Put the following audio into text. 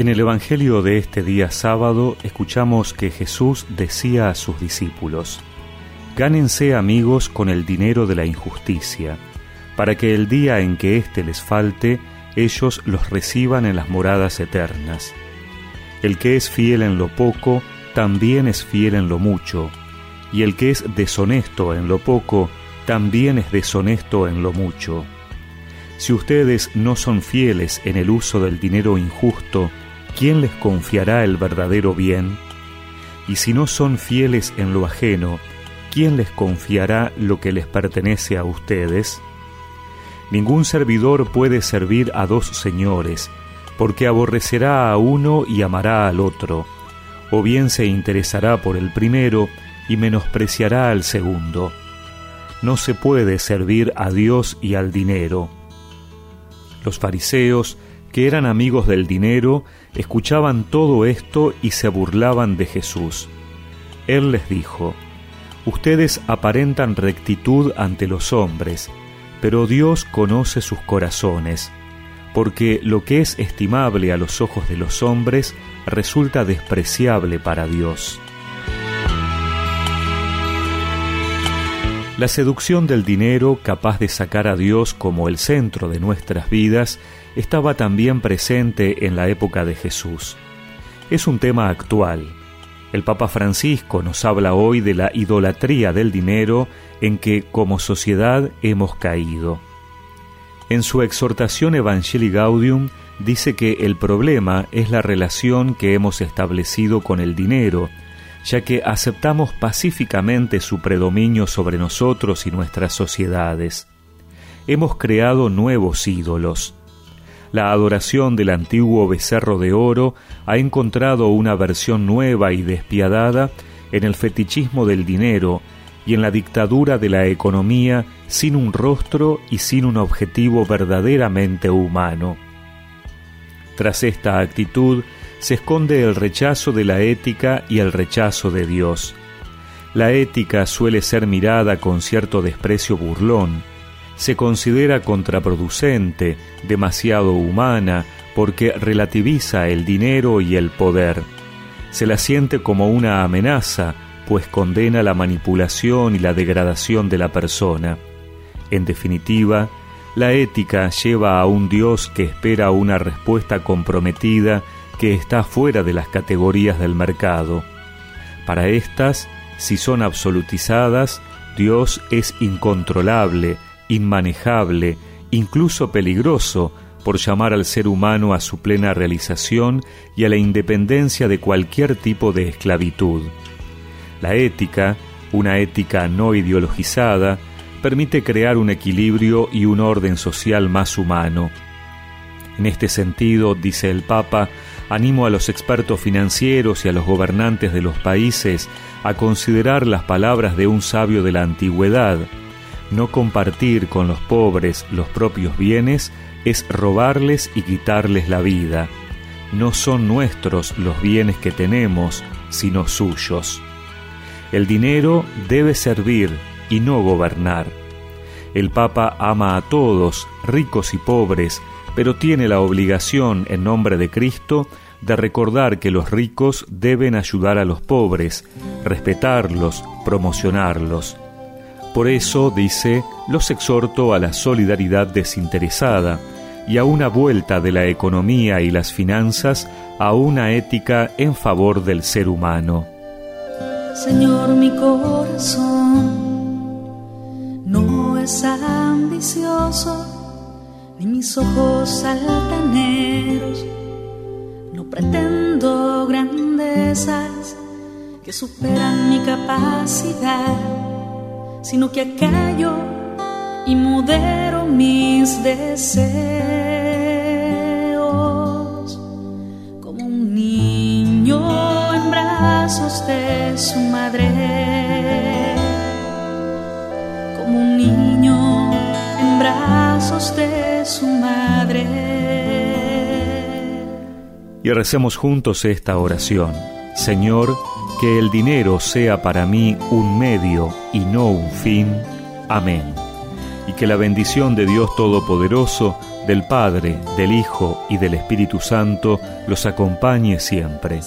En el Evangelio de este día sábado escuchamos que Jesús decía a sus discípulos, Gánense amigos con el dinero de la injusticia, para que el día en que éste les falte, ellos los reciban en las moradas eternas. El que es fiel en lo poco, también es fiel en lo mucho, y el que es deshonesto en lo poco, también es deshonesto en lo mucho. Si ustedes no son fieles en el uso del dinero injusto, ¿quién les confiará el verdadero bien? Y si no son fieles en lo ajeno, ¿quién les confiará lo que les pertenece a ustedes? Ningún servidor puede servir a dos señores, porque aborrecerá a uno y amará al otro, o bien se interesará por el primero y menospreciará al segundo. No se puede servir a Dios y al dinero. Los fariseos, que eran amigos del dinero, escuchaban todo esto y se burlaban de Jesús. Él les dijo, Ustedes aparentan rectitud ante los hombres, pero Dios conoce sus corazones, porque lo que es estimable a los ojos de los hombres resulta despreciable para Dios. La seducción del dinero, capaz de sacar a Dios como el centro de nuestras vidas, estaba también presente en la época de Jesús. Es un tema actual. El Papa Francisco nos habla hoy de la idolatría del dinero en que como sociedad hemos caído. En su exhortación Evangelii Gaudium dice que el problema es la relación que hemos establecido con el dinero, ya que aceptamos pacíficamente su predominio sobre nosotros y nuestras sociedades. Hemos creado nuevos ídolos. La adoración del antiguo becerro de oro ha encontrado una versión nueva y despiadada en el fetichismo del dinero y en la dictadura de la economía sin un rostro y sin un objetivo verdaderamente humano. Tras esta actitud, se esconde el rechazo de la ética y el rechazo de Dios. La ética suele ser mirada con cierto desprecio burlón, se considera contraproducente, demasiado humana, porque relativiza el dinero y el poder. Se la siente como una amenaza, pues condena la manipulación y la degradación de la persona. En definitiva, la ética lleva a un Dios que espera una respuesta comprometida que está fuera de las categorías del mercado. Para estas, si son absolutizadas, Dios es incontrolable, inmanejable, incluso peligroso, por llamar al ser humano a su plena realización y a la independencia de cualquier tipo de esclavitud. La ética, una ética no ideologizada, permite crear un equilibrio y un orden social más humano. En este sentido, dice el Papa, animo a los expertos financieros y a los gobernantes de los países a considerar las palabras de un sabio de la antigüedad. No compartir con los pobres los propios bienes es robarles y quitarles la vida. No son nuestros los bienes que tenemos, sino suyos. El dinero debe servir y no gobernar. El Papa ama a todos, ricos y pobres, pero tiene la obligación, en nombre de Cristo, de recordar que los ricos deben ayudar a los pobres, respetarlos, promocionarlos. Por eso, dice, los exhorto a la solidaridad desinteresada y a una vuelta de la economía y las finanzas a una ética en favor del ser humano. Señor, mi corazón ambicioso ni mis ojos altaneros. No pretendo grandezas que superan mi capacidad, sino que acallo y modero mis deseos como un niño en brazos de su madre, brazos de su madre. Y recemos juntos esta oración. Señor, que el dinero sea para mí un medio y no un fin. Amén. Y que la bendición de Dios Todopoderoso, del Padre, del Hijo y del Espíritu Santo los acompañe siempre.